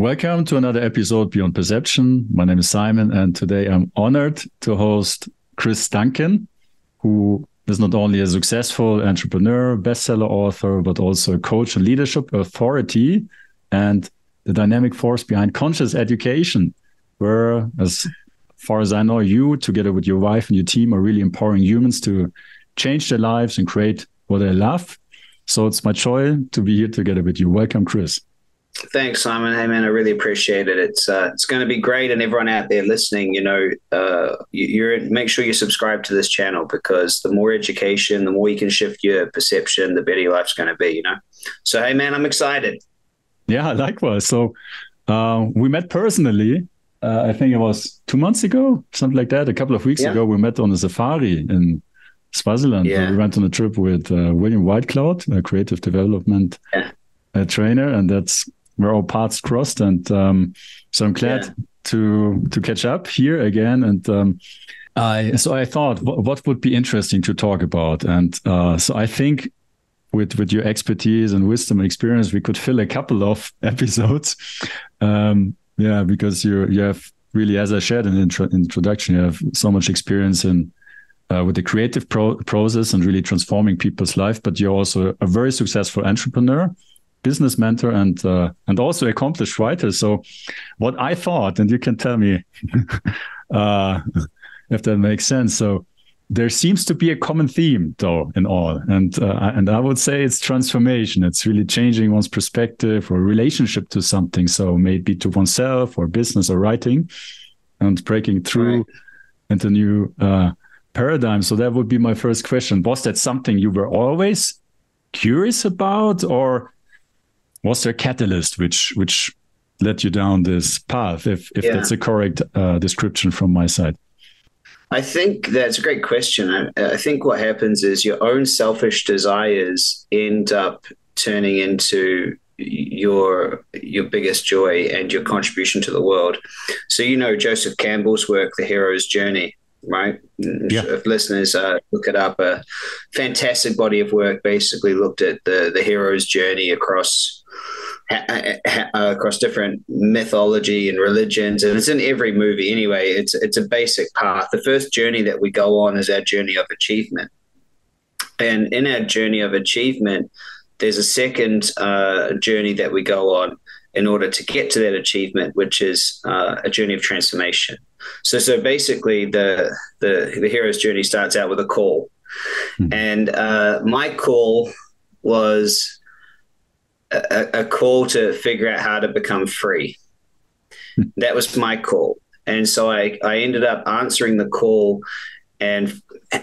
Welcome to another episode Beyond Perception. My name is Simon, and today I'm honored to host Chris Duncan, who is not only a successful entrepreneur, bestseller author, but also a coach and leadership authority and the dynamic force behind conscious education, where, as far as I know, you, together with your wife and your team, are really empowering humans to change their lives and create what they love. So it's my joy to be here together with you. Welcome, Chris. Thanks, Simon. Hey, man, I really appreciate it. It's uh, it's going to be great, and everyone out there listening, you know, uh, you, make sure you subscribe to this channel because the more education, the more you can shift your perception, the better your life's going to be. You know, so hey, man, I'm excited. Yeah, likewise. So uh, we met personally. Uh, I think it was two months ago, something like that. A couple of weeks yeah. ago, we met on a safari in Swaziland. Yeah. We went on a trip with uh, William Whitecloud, a creative development yeah. trainer, and that's where all paths crossed. And um, so I'm glad yeah. to to catch up here again. And um, I so I thought what, what, would be interesting to talk about. And uh, so I think with with your expertise and wisdom and experience, we could fill a couple of episodes. Um, yeah, because you you have really, as I shared in the intro, introduction, you have so much experience in uh, with the creative pro- process and really transforming people's life. But you're also a very successful entrepreneur business mentor and uh, and also accomplished writer. So, what I thought, and you can tell me uh, if that makes sense. So, there seems to be a common theme, though, in all, and uh, and I would say it's transformation. It's really changing one's perspective or relationship to something. So maybe to oneself or business or writing, and breaking through right. into new uh, paradigm. So that would be my first question. Was that something you were always curious about, or was there a catalyst which which led you down this path if if yeah. that's a correct uh, description from my side i think that's a great question I, I, think what happens is your own selfish desires end up turning into your your biggest joy and your contribution to the world so you know joseph campbell's work the hero's journey right yeah. if listeners uh, look it up a fantastic body of work basically looked at the the hero's journey across across different mythology and religions, and it's in every movie anyway. It's it's a basic path. The first journey that we go on is our journey of achievement, and in our journey of achievement, there's a second uh, journey that we go on in order to get to that achievement, which is uh, a journey of transformation. So, so basically, the the the hero's journey starts out with a call, mm-hmm. and uh, my call was a, a call to figure out how to become free. that was my call. And so I, I ended up answering the call and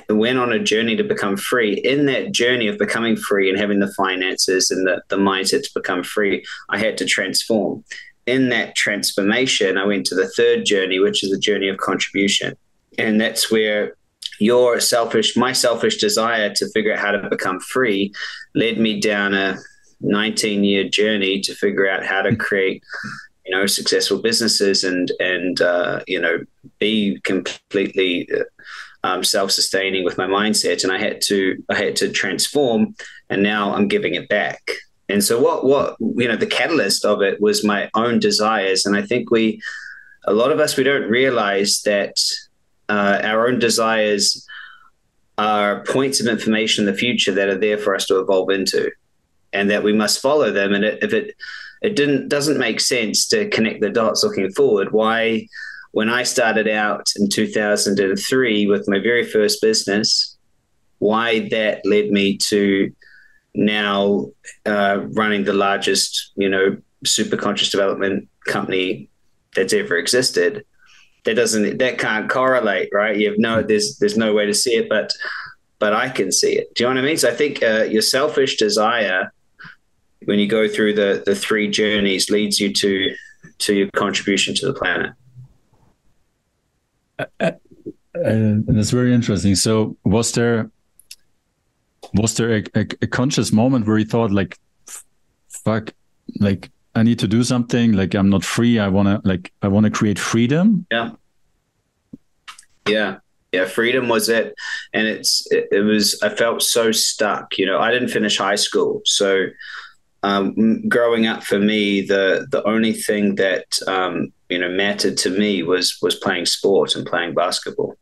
went on a journey to become free. In that journey of becoming free and having the finances and the, the mindset to become free, I had to transform. In that transformation, I went to the third journey, which is the journey of contribution. And that's where your selfish, my selfish desire to figure out how to become free led me down a 19 year journey to figure out how to create you know successful businesses and and uh, you know be completely uh, um, self-sustaining with my mindset. And i had to i had to transform and now i'm giving it back. And so what what you know the catalyst of it was my own desires. And i think we a lot of us we don't realize that uh, our own desires are points of information in the future that are there for us to evolve into and that we must follow them. And if it it didn't doesn't make sense to connect the dots looking forward, why when I started out in 2003 with my very first business, why that led me to now uh, running the largest, you know, super conscious development company that's ever existed. That doesn't that can't correlate, right? You have no there's there's no way to see it, but but I can see it. Do you know what I mean? So I think uh, your selfish desire when you go through the the three journeys leads you to to your contribution to the planet. Uh, uh, and that's very interesting. So, was there was there a, a, a, conscious moment where you thought, like, fuck, like I need to do something. Like I'm not free. I wanna like I wanna create freedom. Yeah. Yeah. Yeah, freedom was it, and it's it, it was. I felt so stuck. You know, I didn't finish high school, so um, growing up for me, the the only thing that um, you know mattered to me was was playing sport and playing basketball.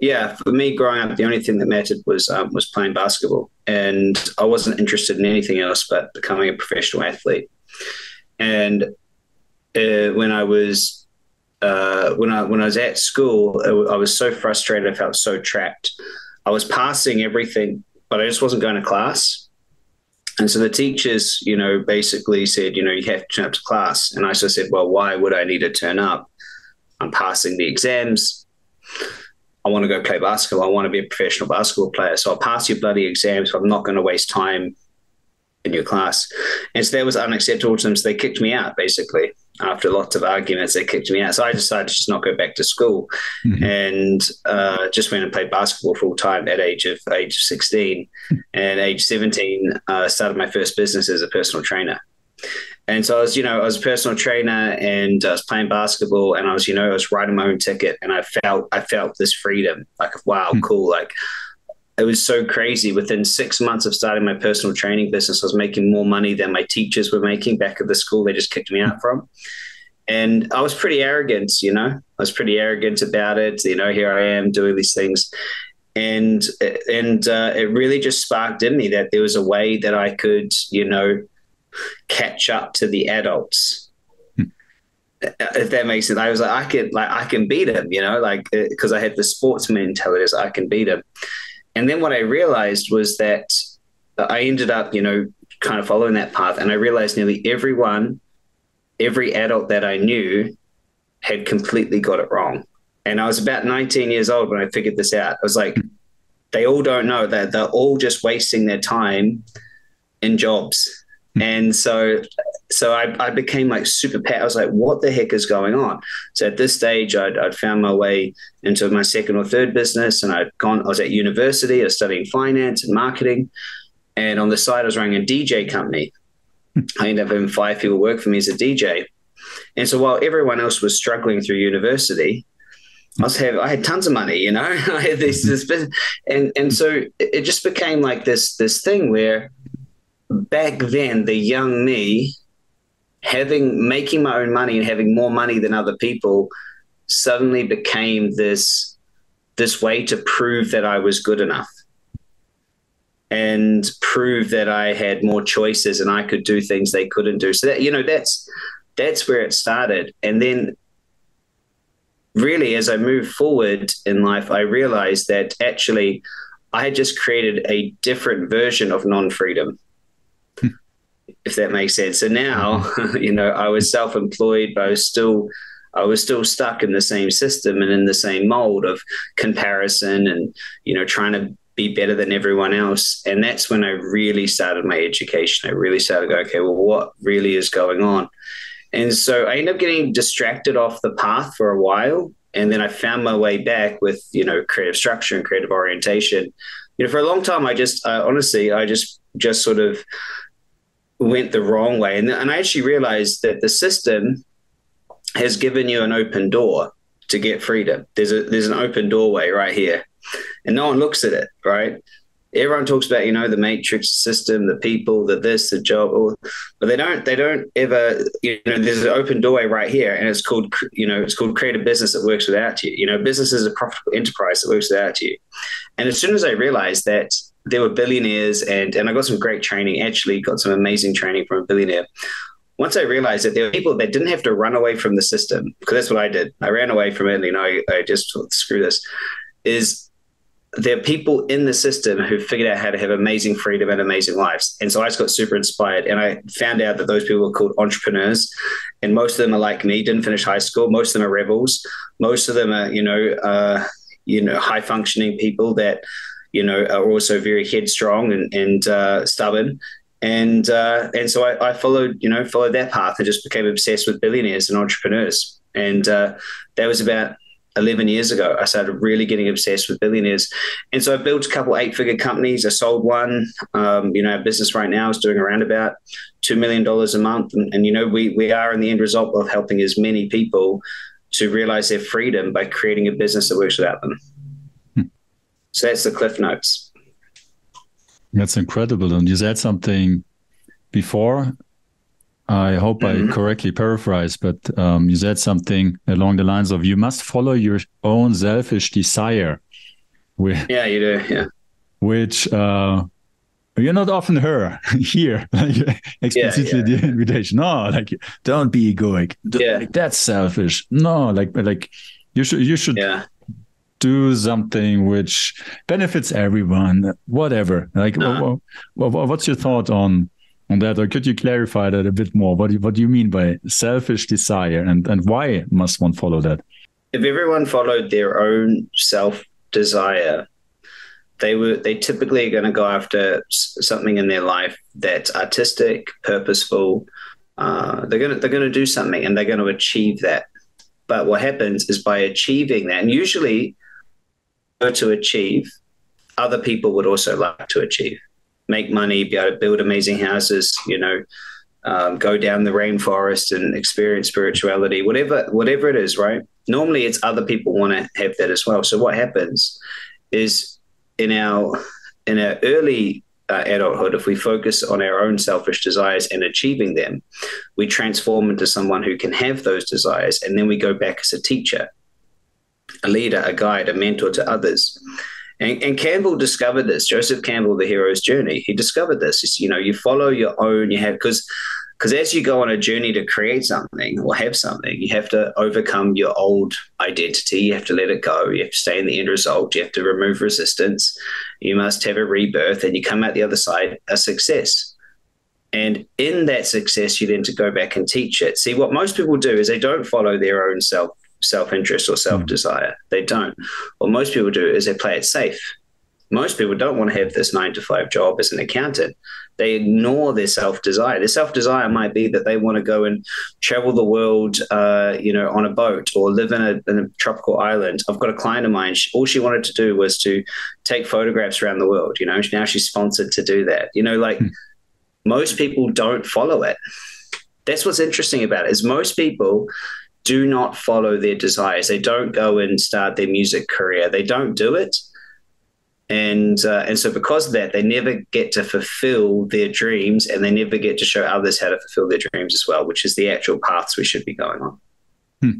Yeah, for me growing up, the only thing that mattered was um, was playing basketball, and I wasn't interested in anything else but becoming a professional athlete. And uh, when I was uh, when I when I was at school, I was so frustrated. I felt so trapped. I was passing everything, but I just wasn't going to class. And so the teachers, you know, basically said, you know, you have to turn up to class. And I just said, well, why would I need to turn up? I'm passing the exams. I want to go play basketball. I want to be a professional basketball player. So I'll pass your bloody exams. But I'm not going to waste time in your class. And so that was unacceptable to them. So they kicked me out, basically after lots of arguments, they kicked me out. So I decided to just not go back to school mm-hmm. and uh, just went and played basketball full time at age of age 16. and age 17, uh, started my first business as a personal trainer. And so I was, you know, I was a personal trainer and I was playing basketball and I was, you know, I was writing my own ticket and I felt, I felt this freedom like, wow, mm-hmm. cool. Like it was so crazy. Within six months of starting my personal training business, I was making more money than my teachers were making back at the school they just kicked me out from. And I was pretty arrogant, you know, I was pretty arrogant about it. You know, here I am doing these things. And and uh, it really just sparked in me that there was a way that I could, you know, catch up to the adults hmm. if that makes sense. I was like, I can, like, I can beat him, you know, like, because uh, I had the sports mentality, so I can beat him. And then what I realized was that I ended up, you know, kind of following that path. And I realized nearly everyone, every adult that I knew had completely got it wrong. And I was about 19 years old when I figured this out. I was like, they all don't know that they're all just wasting their time in jobs. And so so I, I became like super pet. I was like, what the heck is going on? So at this stage, I'd, I'd found my way into my second or third business, and I'd gone. I was at university. I was studying finance and marketing, and on the side, I was running a DJ company. Hmm. I ended up having five people work for me as a DJ, and so while everyone else was struggling through university, I was have I had tons of money, you know. I had this, this and and so it just became like this this thing where back then the young me having making my own money and having more money than other people suddenly became this this way to prove that I was good enough and prove that I had more choices and I could do things they couldn't do. So that you know that's that's where it started. And then really as I moved forward in life, I realized that actually I had just created a different version of non-freedom if that makes sense. So now, mm-hmm. you know, I was self-employed, but I was still I was still stuck in the same system and in the same mold of comparison and, you know, trying to be better than everyone else. And that's when I really started my education. I really started going, okay, well, what really is going on? And so I ended up getting distracted off the path for a while. And then I found my way back with, you know, creative structure and creative orientation. You know, for a long time, I just, uh, honestly, I just, just sort of went the wrong way. And, and I actually realized that the system has given you an open door to get freedom. There's a there's an open doorway right here, and no one looks at it. Right? Everyone talks about you know the matrix system, the people, the this, the job, but they don't they don't ever you know there's an open doorway right here, and it's called you know it's called create a business that works without you. You know, business is a profitable enterprise that works without you. And as soon as I realized that there were billionaires and and I got some great training. Actually, got some amazing training from a billionaire. Once I realized that there were people that didn't have to run away from the system, because that's what I did. I ran away from it. And, you know, I, I just screw this. Is there are people in the system who figured out how to have amazing freedom and amazing lives. And so I just got super inspired. And I found out that those people are called entrepreneurs. And most of them are like me, didn't finish high school. Most of them are rebels. Most of them are, you know, uh, you know, high functioning people that you know, are also very headstrong and, and uh, stubborn. And uh, and so I, I, followed, you know, followed that path and just became obsessed with billionaires and entrepreneurs. And uh, that was about 11 years ago. I started really getting obsessed with billionaires. And so I built a couple eight figure companies. I sold one. Um, you know, our business right now is doing around about $2 million a month. And, and, you know, we, we are in the end result of helping as many people to realize their freedom by creating a business that works without them. So that's the cliff notes. That's incredible. And you said something before. I hope mm-hmm. I correctly paraphrase, but um, you said something along the lines of you must follow your own selfish desire. yeah, you do. Yeah. Which uh, you're not often heard here, like explicitly yeah, yeah. the invitation. No, like don't be egoic. Don't, yeah. Like, that's selfish. No, like like you should you should yeah. Do something which benefits everyone. Whatever. Like, no. what, what, what's your thought on on that, or could you clarify that a bit more? What do you, what do you mean by selfish desire, and and why must one follow that? If everyone followed their own self desire, they were they typically are going to go after something in their life that's artistic, purposeful. Uh, they're gonna they're gonna do something, and they're going to achieve that. But what happens is by achieving that, and usually to achieve, other people would also like to achieve make money, be able to build amazing houses, you know, um, go down the rainforest and experience spirituality, whatever, whatever it is, right? Normally, it's other people want to have that as well. So what happens is in our in our early uh, adulthood, if we focus on our own selfish desires and achieving them, we transform into someone who can have those desires, and then we go back as a teacher, a leader, a guide, a mentor to others. And, and, Campbell discovered this. Joseph Campbell, the hero's journey. He discovered this. It's, you know, you follow your own. You have because because as you go on a journey to create something or have something, you have to overcome your old identity. You have to let it go. You have to stay in the end result. You have to remove resistance. You must have a rebirth, and you come out the other side a success. And in that success, you then to go back and teach it. See, what most people do is they don't follow their own self self interest or self desire. Mm. They don't. What most people do is they play it safe. Most people don't want to have this nine to five job as an accountant. They ignore their self desire. Their self desire might be that they want to go and travel the world, uh, you know, on a boat or live in a, in a tropical island. I've got a client of mine. She, all she wanted to do was to take photographs around the world. You know, now she's sponsored to do that. You know, like hmm. most people don't follow it. That's what's interesting about it. Is most people do not follow their desires. They don't go and start their music career. They don't do it. And uh, and so because of that, they never get to fulfill their dreams, and they never get to show others how to fulfill their dreams as well, which is the actual paths we should be going on. Hmm.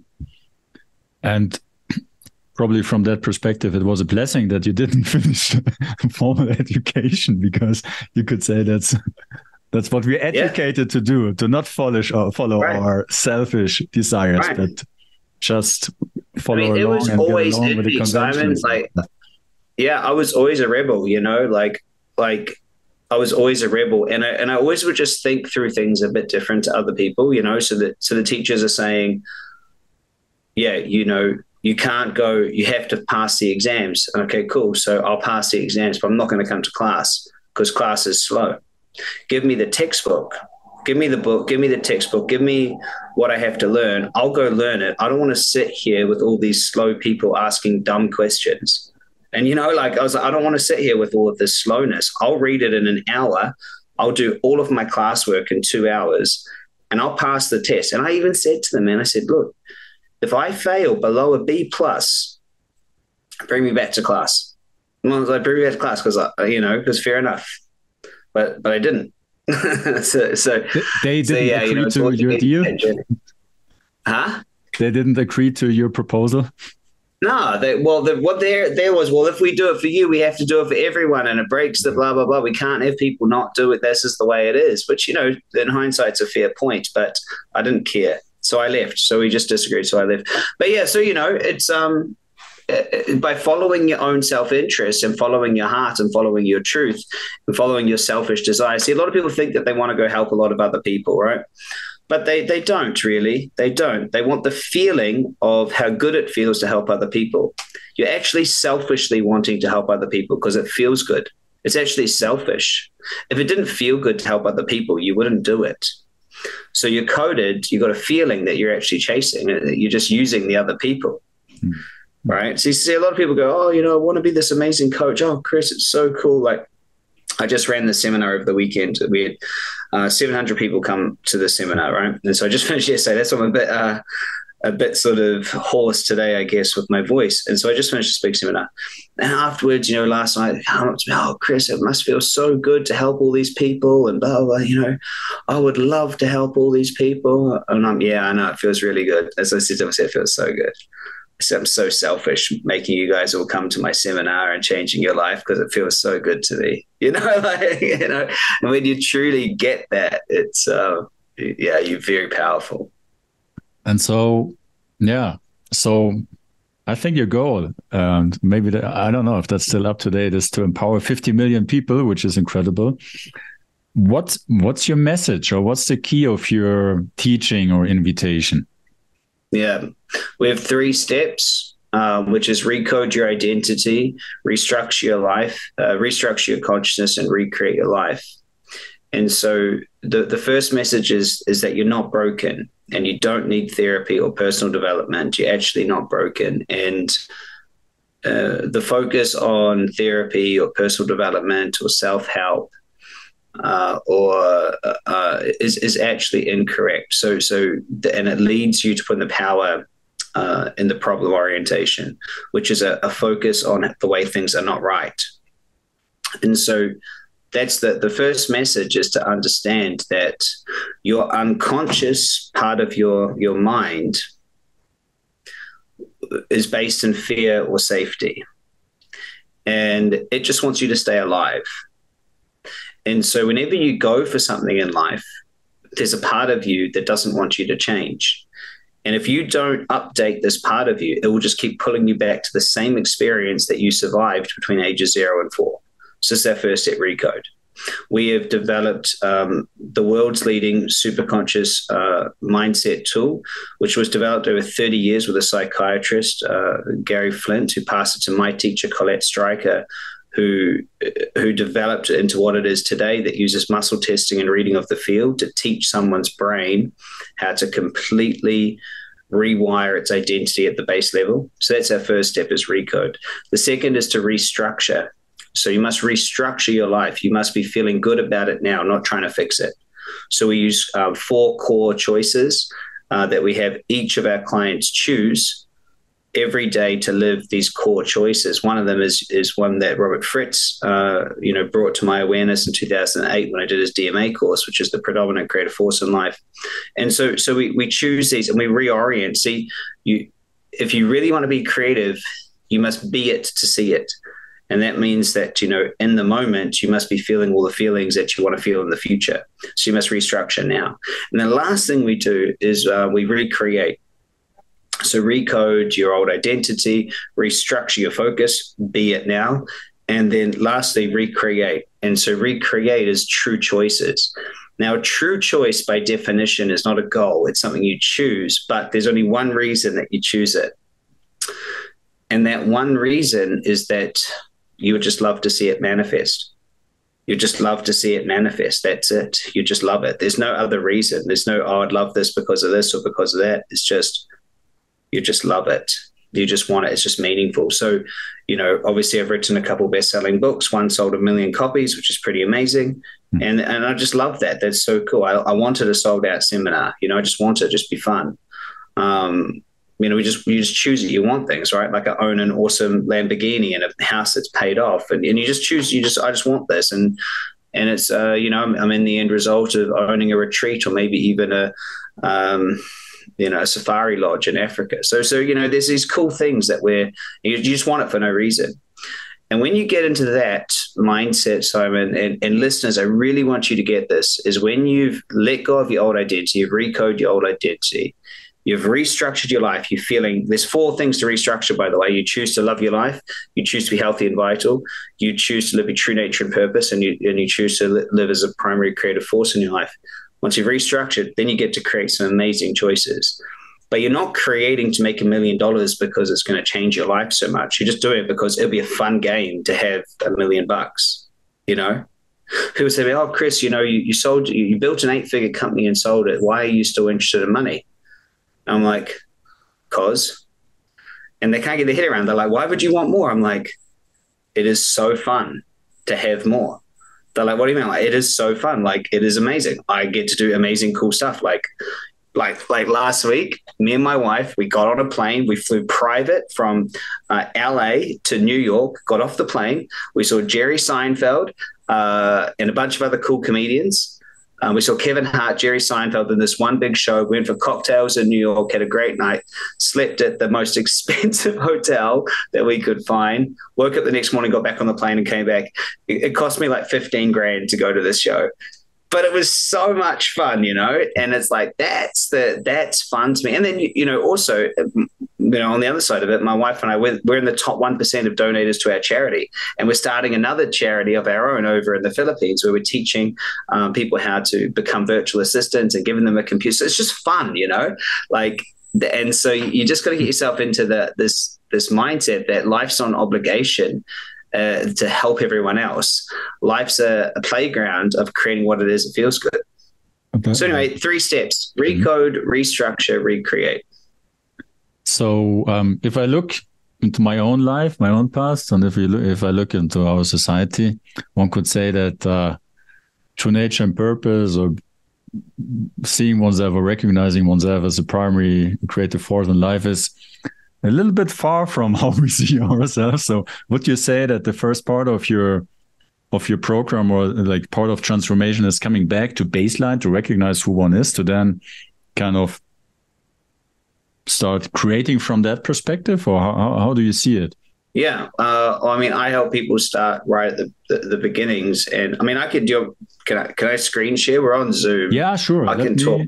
And probably from that perspective, it was a blessing that you didn't finish formal education because you could say that's that's what we're educated yeah. to do, to not follow, uh, follow right. our selfish desires, right. but just follow I mean, along it was and always get along with the conventions. Like, yeah, I was always a rebel, you know, like, like I was always a rebel, and I and I always would just think through things a bit different to other people, you know. So that so the teachers are saying, yeah, you know, you can't go, you have to pass the exams. Okay, cool. So I'll pass the exams, but I'm not going to come to class because class is slow. Give me the textbook. Give me the book. Give me the textbook. Give me what I have to learn. I'll go learn it. I don't want to sit here with all these slow people asking dumb questions. And, you know, like I was like, I don't want to sit here with all of this slowness. I'll read it in an hour. I'll do all of my classwork in two hours and I'll pass the test. And I even said to them, man, I said, look, if I fail below a B plus, bring me back to class. And I was like, bring me back to class because, you know, because fair enough but but I didn't. so, so they didn't so, yeah, agree you know, to your deal. Huh? They didn't agree to your proposal. No, they, well, the, what there there was, well, if we do it for you, we have to do it for everyone, and it breaks the blah blah blah. We can't have people not do it. This is the way it is. Which you know, in hindsight's a fair point, but I didn't care, so I left. So we just disagreed, so I left. But yeah, so you know, it's um, by following your own self interest and following your heart and following your truth and following your selfish desires. See, a lot of people think that they want to go help a lot of other people, right? But they, they don't really. They don't. They want the feeling of how good it feels to help other people. You're actually selfishly wanting to help other people because it feels good. It's actually selfish. If it didn't feel good to help other people, you wouldn't do it. So you're coded, you've got a feeling that you're actually chasing, you're just using the other people. Mm right? So you see a lot of people go, oh, you know, I want to be this amazing coach. Oh, Chris, it's so cool. Like I just ran the seminar over the weekend. We had uh, 700 people come to the seminar, right? And so I just finished yesterday. That's why I'm a bit, uh, a bit sort of hoarse today, I guess, with my voice. And so I just finished a speak seminar. And afterwards, you know, last night, come up to me, oh, Chris, it must feel so good to help all these people and blah, blah, you know, I would love to help all these people. And I'm, yeah, I know, it feels really good. As I said to myself, it feels so good. I'm so selfish making you guys all come to my seminar and changing your life because it feels so good to me. You know, like, you know, and when you truly get that, it's, uh, yeah, you're very powerful. And so, yeah, so I think your goal, and maybe the, I don't know if that's still up to date, is to empower 50 million people, which is incredible. What's what's your message, or what's the key of your teaching or invitation? Yeah, we have three steps. Um, which is recode your identity, restructure your life, uh, restructure your consciousness, and recreate your life. And so the, the first message is is that you're not broken and you don't need therapy or personal development. You're actually not broken. And uh, the focus on therapy or personal development or self help uh, or uh, is is actually incorrect. So so and it leads you to put the power uh, in the problem orientation, which is a, a, focus on the way things are not right. And so that's the, the first message is to understand that your unconscious part of your your mind is based in fear or safety and it just wants you to stay alive and so whenever you go for something in life there's a part of you that doesn't want you to change and if you don't update this part of you it will just keep pulling you back to the same experience that you survived between ages 0 and 4 so it's our first step recode. We have developed um, the world's leading superconscious uh, mindset tool, which was developed over 30 years with a psychiatrist, uh, Gary Flint, who passed it to my teacher, Colette Stryker, who who developed into what it is today that uses muscle testing and reading of the field to teach someone's brain how to completely rewire its identity at the base level. So that's our first step is recode. The second is to restructure. So you must restructure your life. You must be feeling good about it now, not trying to fix it. So we use uh, four core choices uh, that we have each of our clients choose every day to live these core choices. One of them is is one that Robert Fritz, uh, you know, brought to my awareness in 2008 when I did his DMA course, which is the predominant creative force in life. And so, so we we choose these and we reorient. See, you if you really want to be creative, you must be it to see it. And that means that, you know, in the moment, you must be feeling all the feelings that you want to feel in the future. So you must restructure now. And the last thing we do is uh, we recreate. So recode your old identity, restructure your focus, be it now. And then lastly, recreate. And so recreate is true choices. Now, true choice by definition is not a goal, it's something you choose, but there's only one reason that you choose it. And that one reason is that you would just love to see it manifest. You just love to see it manifest. That's it. You just love it. There's no other reason. There's no, oh, I'd love this because of this or because of that. It's just, you just love it. You just want it. It's just meaningful. So, you know, obviously I've written a couple best-selling books. One sold a million copies, which is pretty amazing. Mm-hmm. And and I just love that. That's so cool. I, I wanted a sold out seminar. You know, I just want it just be fun. Um, you know, we just you just choose it. You want things, right? Like I own an awesome Lamborghini and a house that's paid off, and, and you just choose. You just I just want this, and and it's uh, you know I'm, I'm in the end result of owning a retreat or maybe even a um, you know a safari lodge in Africa. So so you know there's these cool things that we're you, just want it for no reason. And when you get into that mindset, Simon, and, and, listeners, I really want you to get this is when you've let go of your old identity, you've recoded your old identity, You've restructured your life. You're feeling there's four things to restructure, by the way. You choose to love your life. You choose to be healthy and vital. You choose to live your true nature and purpose, and you and you choose to live as a primary creative force in your life. Once you've restructured, then you get to create some amazing choices. But you're not creating to make a million dollars because it's going to change your life so much. You're just doing it because it'll be a fun game to have a million bucks. You know, people say, "Oh, Chris, you know, you, you sold, you, you built an eight-figure company and sold it. Why are you still interested in money?" I'm like, cause. And they can't get their head around. They're like, why would you want more? I'm like, it is so fun to have more. They're like, what do you mean? Like, it is so fun. Like, it is amazing. I get to do amazing, cool stuff. Like, like like last week, me and my wife, we got on a plane. We flew private from uh, LA to New York. Got off the plane. We saw Jerry Seinfeld uh, and a bunch of other cool comedians. Um, we saw Kevin Hart, Jerry Seinfeld in this one big show. Went for cocktails in New York, had a great night. Slept at the most expensive hotel that we could find. Woke up the next morning, got back on the plane, and came back. It, it cost me like fifteen grand to go to this show but it was so much fun, you know. And it's like that's the that's fun to me. And then you know also you know on the other side of it, my wife and I we're, we're in the top one percent of donators to our charity, and we're starting another charity of our own over in the Philippines where we're teaching um, people how to become virtual assistants and giving them a computer. So it's just fun, you know, like. And so you just got to get yourself into the this this mindset that life's on obligation uh, to help everyone else. Life's a, a, playground of creating what it is that feels good. Okay. So anyway, three steps: recode, mm-hmm. restructure, recreate. So um, if I look into my own life, my own past, and if look, if I look into our society, one could say that uh, true nature and purpose, or seeing oneself or recognizing oneself as a primary creative force in life, is a little bit far from how we see ourselves. So would you say that the first part of your of your program or like part of transformation is coming back to baseline to recognize who one is to then kind of start creating from that perspective or how, how do you see it yeah uh, i mean i help people start right at the, the, the, beginnings and i mean i could do can i can i screen share we're on zoom yeah sure i Let can talk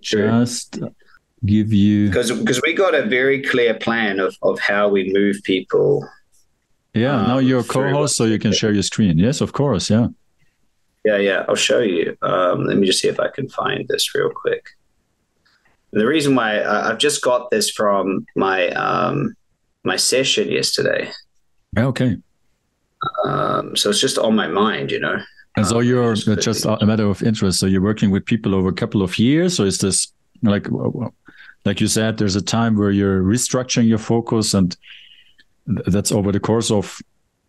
just give you because because we got a very clear plan of of how we move people. Yeah, um, now you're a co-host, so you can share your screen. Yes, of course. Yeah. Yeah, yeah. I'll show you. Um, let me just see if I can find this real quick. The reason why I, I've just got this from my um, my session yesterday. Okay. Um, so it's just on my mind, you know. And so um, you're just a matter of interest. So you're working with people over a couple of years, or is this like like you said, there's a time where you're restructuring your focus, and that's over the course of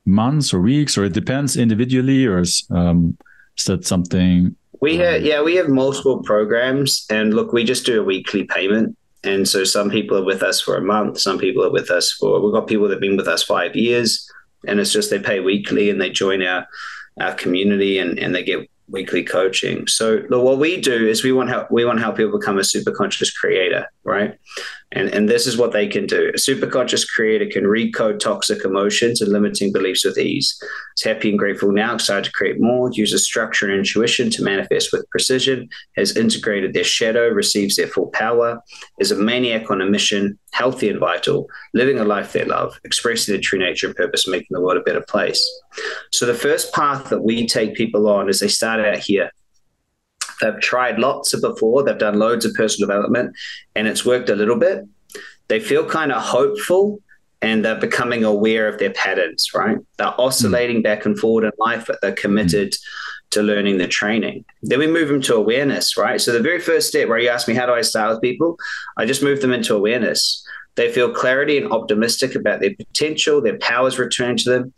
months or weeks, or it depends individually, or is, um, is that something? We have, mm. yeah, we have multiple programs, and look, we just do a weekly payment. And so some people are with us for a month, some people are with us for, we've got people that have been with us five years, and it's just they pay weekly and they join our our community and, and they get weekly coaching. So look, what we do is we want help we want to help people become a super conscious creator, right? And, and this is what they can do. A superconscious creator can recode toxic emotions and limiting beliefs with ease. It's happy and grateful now, excited to create more, uses structure and intuition to manifest with precision, has integrated their shadow, receives their full power, is a maniac on a mission, healthy and vital, living a life they love, expressing their true nature and purpose, making the world a better place. So the first path that we take people on is they start out here They've tried lots of before, they've done loads of personal development, and it's worked a little bit. They feel kind of hopeful and they're becoming aware of their patterns, right? They're oscillating mm. back and forward in life, but they're committed mm. to learning the training. Then we move them to awareness, right? So the very first step where you ask me, how do I start with people? I just move them into awareness. They feel clarity and optimistic about their potential, their powers return to them.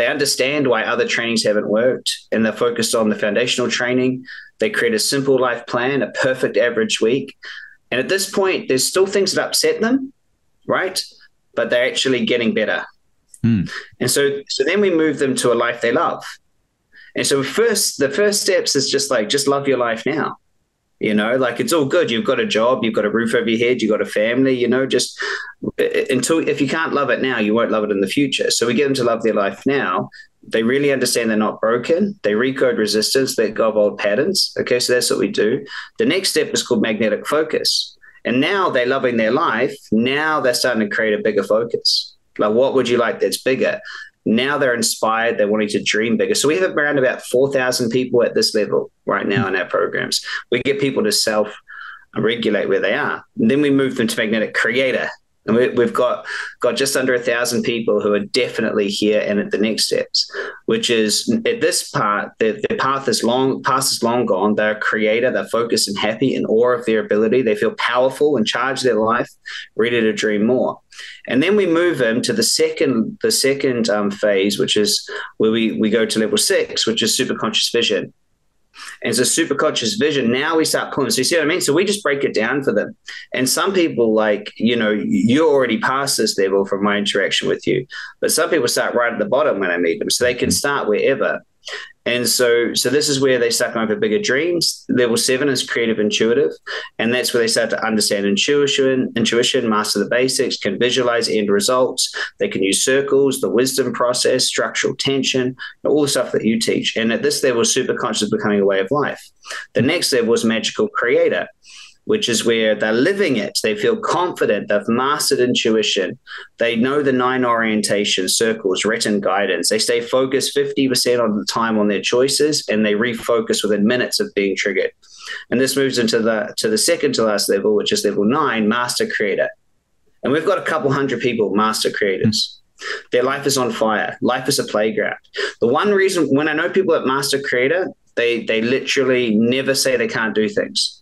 They understand why other trainings haven't worked and they're focused on the foundational training. They create a simple life plan, a perfect average week. And at this point, there's still things that upset them, right? But they're actually getting better. Mm. And so, so then we move them to a life they love. And so first, the first steps is just like, just love your life now. You know, like it's all good. You've got a job, you've got a roof over your head, you've got a family, you know, just uh, until if you can't love it now, you won't love it in the future. So we get them to love their life now. They really understand they're not broken. They recode resistance, they go of old patterns. Okay, so that's what we do. The next step is called magnetic focus. And now they're loving their life. Now they're starting to create a bigger focus. Like, what would you like that's bigger? Now they're inspired. They're wanting to dream bigger. So we have around about 4,000 people at this level right now in our programs. We get people to self regulate where they are. And then we move them to magnetic creator. And we, have got got just under a thousand people who are definitely here and at the next steps, which is at this part, their, their path is long, past is long gone. They're creator, they're focused and happy in awe of their ability. They feel powerful and charge their life, ready to dream more. And then we move them to the second the second um, phase, which is where we we go to level six, which is super conscious vision. And it's a super conscious vision. Now we start pulling. So you see what I mean? So we just break it down for them. And some people, like, you know, you're already past this level from my interaction with you. But some people start right at the bottom when I meet them. So they can start wherever. And so, so this is where they start going for bigger dreams. Level seven is creative intuitive, and that's where they start to understand intuition, intuition, master the basics, can visualize end results. They can use circles, the wisdom process, structural tension, all the stuff that you teach. And at this level, super conscious becoming a way of life. The next level is magical creator which is where they're living it. They feel confident. They've mastered intuition. They know the nine orientation circles, written guidance. They stay focused 50% of the time on their choices and they refocus within minutes of being triggered. And this moves into the to the second to last level, which is level nine, master creator. And we've got a couple hundred people, master creators. Their life is on fire. Life is a playground. The one reason when I know people at master creator, they they literally never say they can't do things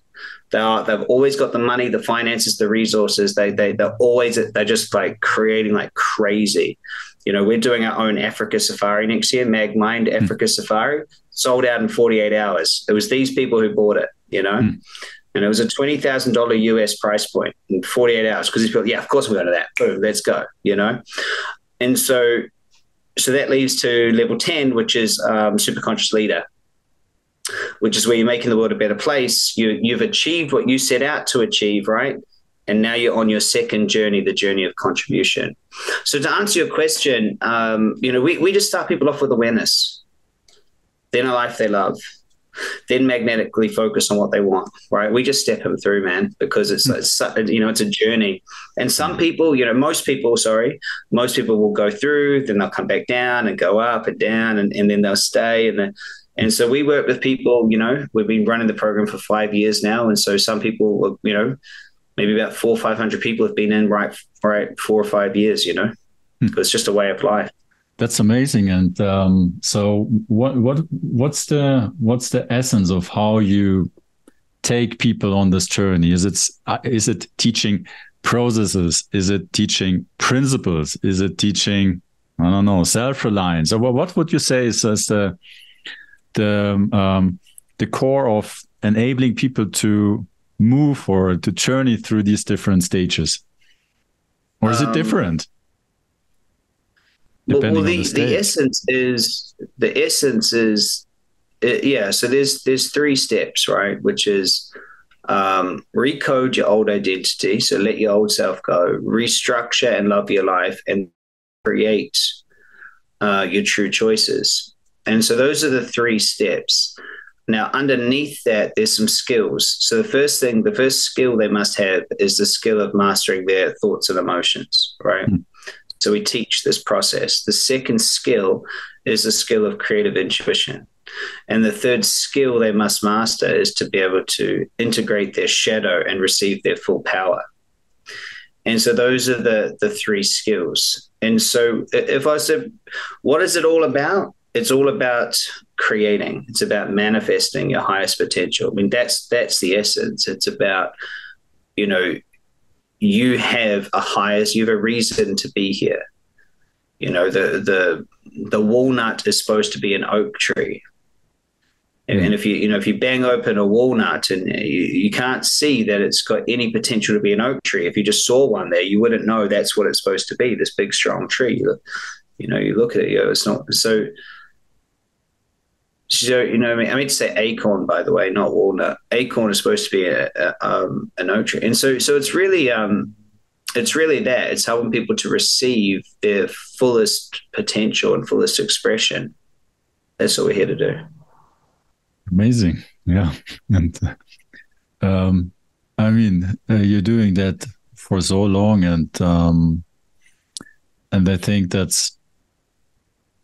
they are they've always got the money, the finances, the resources. They they they're always they're just like creating like crazy. You know, we're doing our own Africa Safari next year, Mag Mind hmm. Africa mm. Safari, sold out in 48 hours. It was these people who bought it, you know. Mm. And it was a $20,000 US price point in 48 hours because these people, yeah, of course we're going to that. Boom, let's go, you know. And so so that leads to level 10, which is um, super conscious leader which is where you're making the world a better place. You you've achieved what you set out to achieve, right? And now you're on your second journey, the journey of contribution. So to answer your question, um, you know, we, we just start people off with awareness, then a life they love, then magnetically focus on what they want, right? We just step them through, man, because it's, it's you know, it's a journey. And some people, you know, most people, sorry, most people will go through, then they'll come back down and go up and down, and, and then they'll stay. And then and so we work with people, you know, we've been running the program for five years now. And so some people, you know, maybe about four or 500 people have been in right, right four or five years, you know, hmm. it's just a way of life. That's amazing. And um, so what, what, what's the, what's the essence of how you take people on this journey? Is it, uh, it teaching processes? Is it teaching principles? Is it teaching, I don't know, self-reliance? Or what would you say is, is the, the um, the core of enabling people to move or to journey through these different stages. Or is um, it different? well, well the, the, the, essence is the essence is it, yeah so there's there's three steps right? Which is um, recode your old identity so let your old self go restructure and love your life and create uh, your true choices and so those are the three steps. Now, underneath that, there's some skills. So the first thing, the first skill they must have is the skill of mastering their thoughts and emotions, right? Mm. So we teach this process. The second skill is the skill of creative intuition. And the third skill they must master is to be able to integrate their shadow and receive their full power. And so those are the the three skills. And so if I said, what is it all about? It's all about creating. It's about manifesting your highest potential. I mean, that's that's the essence. It's about, you know, you have a highest, you have a reason to be here. You know, the the the walnut is supposed to be an oak tree. And, and if you you know if you bang open a walnut and you, you can't see that it's got any potential to be an oak tree, if you just saw one there, you wouldn't know that's what it's supposed to be. This big strong tree. You, you know, you look at it, you know, it's not so so you know, I mean, I mean to say acorn, by the way, not walnut. Acorn is supposed to be a, a um, an oak tree, and so so it's really um, it's really that it's helping people to receive their fullest potential and fullest expression. That's what we're here to do. Amazing, yeah, and um, I mean, uh, you're doing that for so long, and um, and I think that's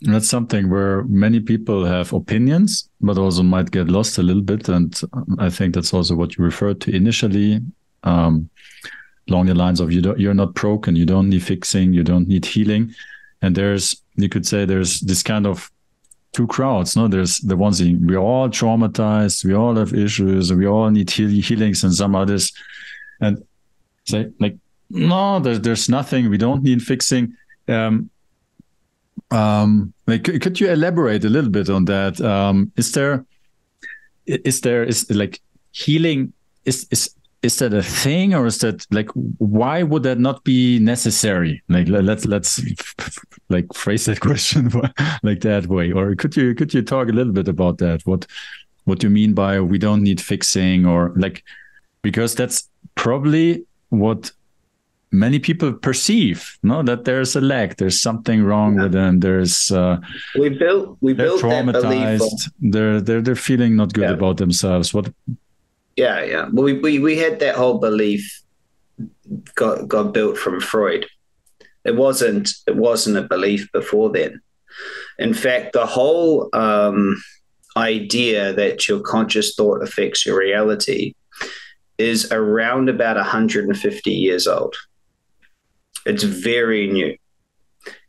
that's something where many people have opinions, but also might get lost a little bit. And I think that's also what you referred to initially, um, along the lines of you don't, you're not broken, you don't need fixing, you don't need healing. And there's, you could say, there's this kind of two crowds. No, there's the ones in, we're all traumatized, we all have issues, we all need heal- healings, and some others, and say like, no, there's there's nothing, we don't need fixing. Um, um, could you elaborate a little bit on that? Um, is there is there is like healing is is is that a thing or is that like why would that not be necessary? Like let's let's like phrase that question like that way. Or could you could you talk a little bit about that? What what you mean by we don't need fixing or like because that's probably what many people perceive no that there's a lack there's something wrong yeah. with them there's uh we built we built traumatized they're they're they're feeling not good yeah. about themselves. What yeah yeah. Well we, we we had that whole belief got got built from freud. It wasn't it wasn't a belief before then. In fact the whole um idea that your conscious thought affects your reality is around about 150 years old it's very new.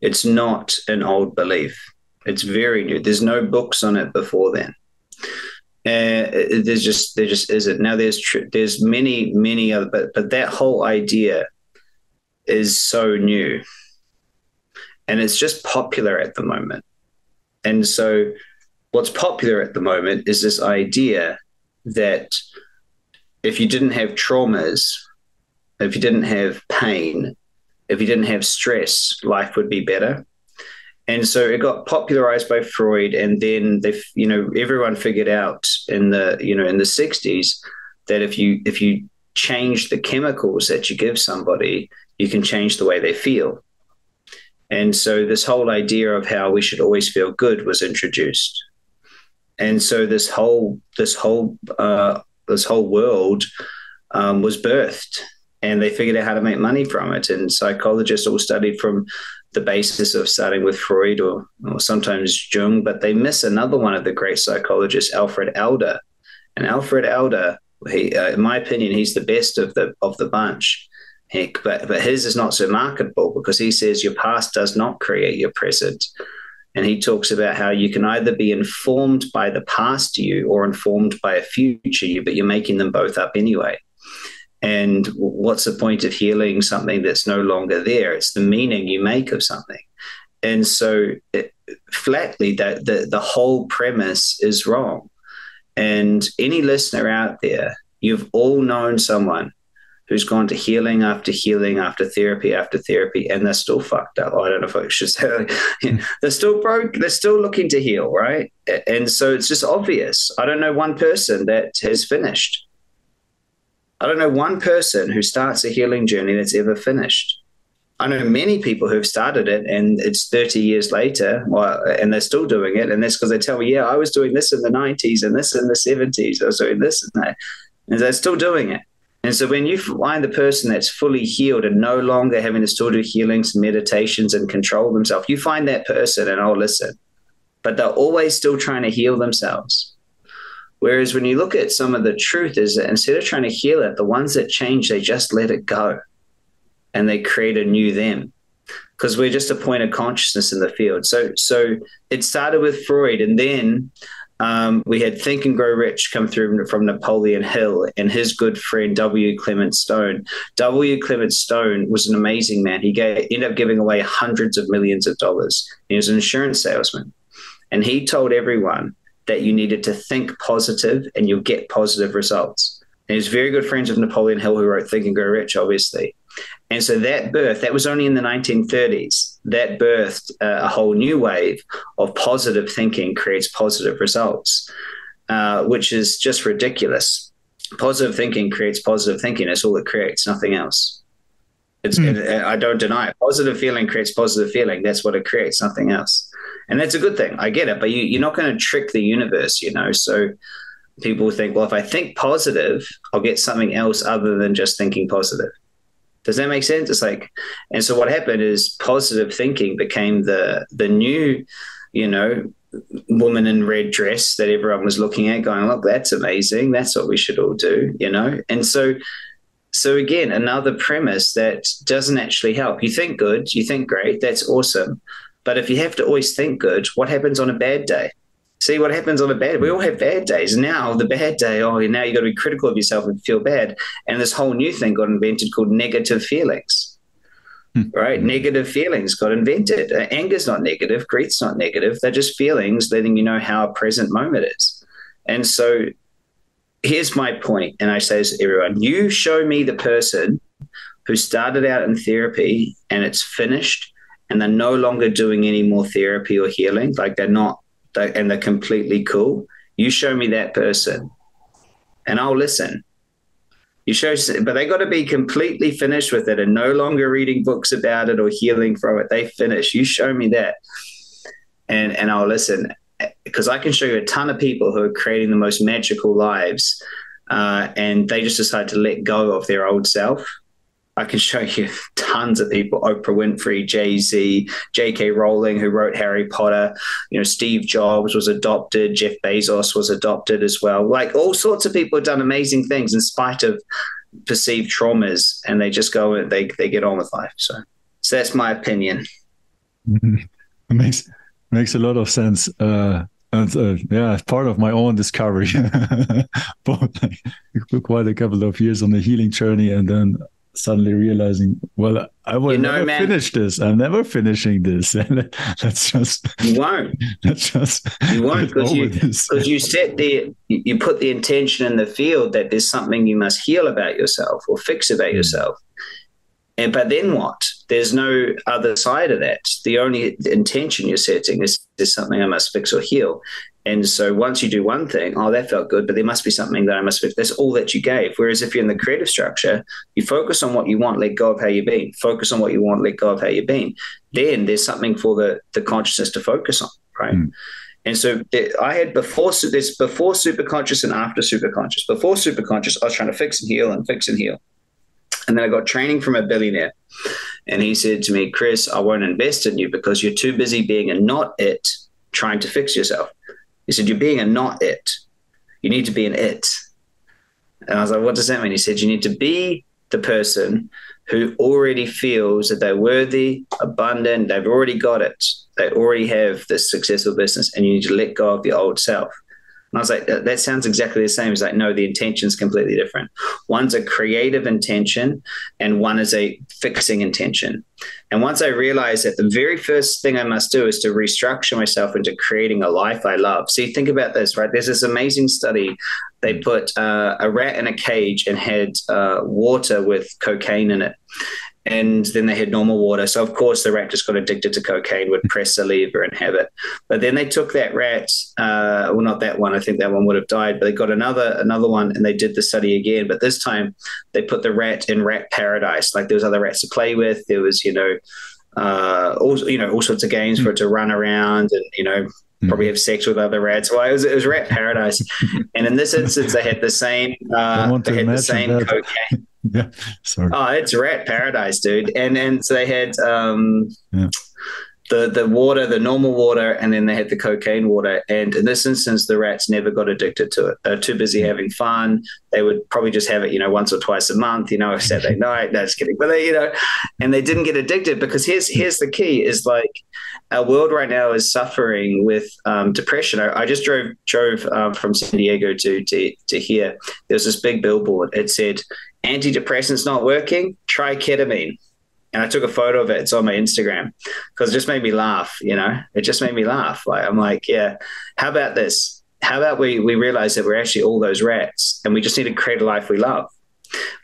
It's not an old belief. It's very new. There's no books on it before then. Uh, there's just there just isn't. Now there's tr- there's many many other but but that whole idea is so new, and it's just popular at the moment. And so, what's popular at the moment is this idea that if you didn't have traumas, if you didn't have pain, if you didn't have stress, life would be better. And so it got popularized by Freud, and then they, you know, everyone figured out in the, you know, in the '60s that if you if you change the chemicals that you give somebody, you can change the way they feel. And so this whole idea of how we should always feel good was introduced. And so this whole this whole uh, this whole world um, was birthed and they figured out how to make money from it. And psychologists all studied from the basis of starting with Freud or, or sometimes Jung, but they miss another one of the great psychologists, Alfred Adler. And Alfred Adler, he, uh, in my opinion, he's the best of the of the bunch. Heck, but but his is not so marketable because he says your past does not create your present. And he talks about how you can either be informed by the past you or informed by a future you, but you're making them both up anyway. And what's the point of healing something that's no longer there? It's the meaning you make of something. And so, it, flatly, that the, the whole premise is wrong. And any listener out there, you've all known someone who's gone to healing after healing after therapy after therapy, and they're still fucked up. I don't know if I should say hmm. they're still broke. They're still looking to heal, right? And so it's just obvious. I don't know one person that has finished. I don't know one person who starts a healing journey that's ever finished. I know many people who've started it and it's 30 years later well, and they're still doing it. And that's because they tell me, yeah, I was doing this in the 90s and this in the 70s. I was doing this and that. And they're still doing it. And so when you find the person that's fully healed and no longer having to still do healings, meditations, and control themselves, you find that person and oh, listen. But they're always still trying to heal themselves. Whereas when you look at some of the truth, is that instead of trying to heal it, the ones that change, they just let it go and they create a new them because we're just a point of consciousness in the field. So, so it started with Freud, and then um, we had Think and Grow Rich come through from Napoleon Hill and his good friend W. Clement Stone. W. Clement Stone was an amazing man. He gave, ended up giving away hundreds of millions of dollars. He was an insurance salesman, and he told everyone that you needed to think positive and you'll get positive results. And he's very good friends with Napoleon Hill, who wrote Think and Grow Rich, obviously. And so that birth, that was only in the 1930s, that birthed uh, a whole new wave of positive thinking creates positive results, uh, which is just ridiculous. Positive thinking creates positive thinking. That's all it creates, nothing else. It's, mm. I don't deny it. Positive feeling creates positive feeling. That's what it creates, nothing else and that's a good thing. I get it, but you, you're not going to trick the universe, you know. So people think, well, if I think positive, I'll get something else other than just thinking positive. Does that make sense? It's like, and so what happened is positive thinking became the the new, you know, woman in red dress that everyone was looking at, going, look, that's amazing. That's what we should all do, you know. And so, so again, another premise that doesn't actually help. You think good, you think great, that's awesome, but if you have to always think good, what happens on a bad day? See what happens on a bad. Day? We all have bad days. Now the bad day. Oh, now you got to be critical of yourself and feel bad. And this whole new thing got invented called negative feelings. Hmm. Right? Negative feelings got invented. Uh, anger's not negative. Grief's not negative. They're just feelings letting you know how a present moment is. And so here's my point, and I say this to everyone: you show me the person who started out in therapy and it's finished, and they're no longer doing any more therapy or healing, like they're not, they're, and they're completely cool. You show me that person, and I'll listen. You show, but they got to be completely finished with it and no longer reading books about it or healing from it. They finish. You show me that, and and I'll listen because I can show you a ton of people who are creating the most magical lives, uh, and they just decide to let go of their old self. I can show you tons of people: Oprah Winfrey, Jay Z, J.K. Rowling, who wrote Harry Potter. You know, Steve Jobs was adopted. Jeff Bezos was adopted as well. Like all sorts of people have done amazing things in spite of perceived traumas, and they just go and they they get on with life. So, so that's my opinion. Mm-hmm. Makes makes a lot of sense. Uh, and uh, yeah, part of my own discovery. but like, quite a couple of years on the healing journey, and then suddenly realizing, well, I will you know, never man, finish this. I'm never finishing this. And let's just you won't. Let's just you won't because you because you set the you put the intention in the field that there's something you must heal about yourself or fix about mm. yourself. And but then what? There's no other side of that. The only intention you're setting is there's something I must fix or heal. And so once you do one thing, oh, that felt good, but there must be something that I must fix. That's all that you gave. Whereas if you're in the creative structure, you focus on what you want, let go of how you've been. Focus on what you want, let go of how you've been. Then there's something for the the consciousness to focus on, right? Mm. And so I had before this before super conscious and after super conscious. Before super conscious, I was trying to fix and heal and fix and heal. And then I got training from a billionaire. And he said to me, Chris, I won't invest in you because you're too busy being a not it trying to fix yourself. He said, You're being a not it. You need to be an it. And I was like, What does that mean? He said, You need to be the person who already feels that they're worthy, abundant, they've already got it. They already have this successful business, and you need to let go of the old self. And I was like, that sounds exactly the same. He's like, no, the intention is completely different. One's a creative intention and one is a fixing intention. And once I realized that the very first thing I must do is to restructure myself into creating a life I love. See, think about this, right? There's this amazing study. They put uh, a rat in a cage and had uh, water with cocaine in it and then they had normal water. So of course the rat just got addicted to cocaine, would press a lever and have it. But then they took that rat, uh, well not that one, I think that one would have died, but they got another another one and they did the study again. But this time they put the rat in rat paradise. Like there was other rats to play with. There was, you know, uh, all you know, all sorts of games for it to run around and, you know, probably have sex with other rats. Well, it was, it was rat paradise. and in this instance, they had the same, uh, they had the same that. cocaine. yeah. Sorry. Oh, it's rat paradise, dude. And and so they had um yeah. the the water, the normal water, and then they had the cocaine water. And in this instance, the rats never got addicted to it. They're too busy having fun. They would probably just have it, you know, once or twice a month, you know, a Saturday night. No, just kidding. But they, you know, and they didn't get addicted because here's here's the key: is like our world right now is suffering with um, depression. I, I, just drove drove um, from San Diego to, to to here. There was this big billboard. It said antidepressants not working, try ketamine. And I took a photo of it. It's on my Instagram because it just made me laugh. You know, it just made me laugh. Like I'm like, yeah, how about this? How about we we realize that we're actually all those rats, and we just need to create a life we love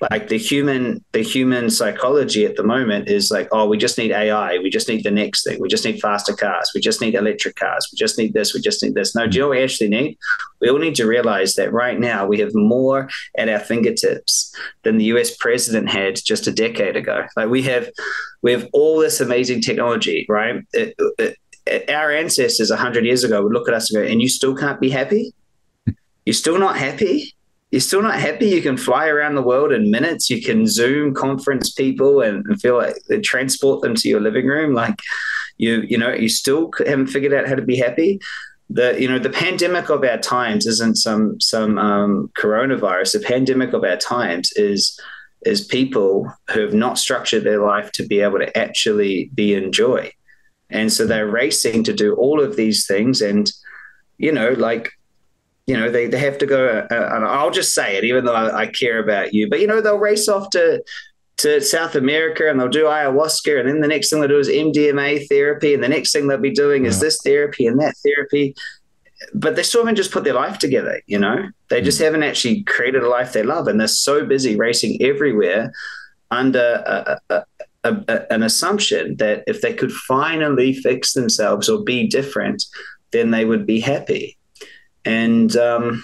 like the human the human psychology at the moment is like oh we just need ai we just need the next thing we just need faster cars we just need electric cars we just need this we just need this. No do you know what we actually need? We all need to realize that right now we have more at our fingertips than the us president had just a decade ago. Like we have we have all this amazing technology right? It, it, our ancestors 100 years ago would look at us and go and you still can't be happy? You're still not happy you're still not happy. You can fly around the world in minutes. You can Zoom conference people and, and feel like they transport them to your living room. Like you, you know, you still haven't figured out how to be happy. The you know the pandemic of our times isn't some some um, coronavirus. The pandemic of our times is is people who have not structured their life to be able to actually be in joy, and so they're racing to do all of these things and you know like you know, they, they have to go, uh, and I'll just say it, even though I, I, care about you, but you know, they'll race off to, to South America and they'll do ayahuasca. And then the next thing they'll do is MDMA therapy. And the next thing they'll be doing yeah. is this therapy and that therapy. but they still haven't just put their life together. You know, they just mm. haven't actually created a life they love, and they're so busy racing everywhere under a, a, a, an assumption that if they could finally fix themselves or be different, then they would be happy. And um,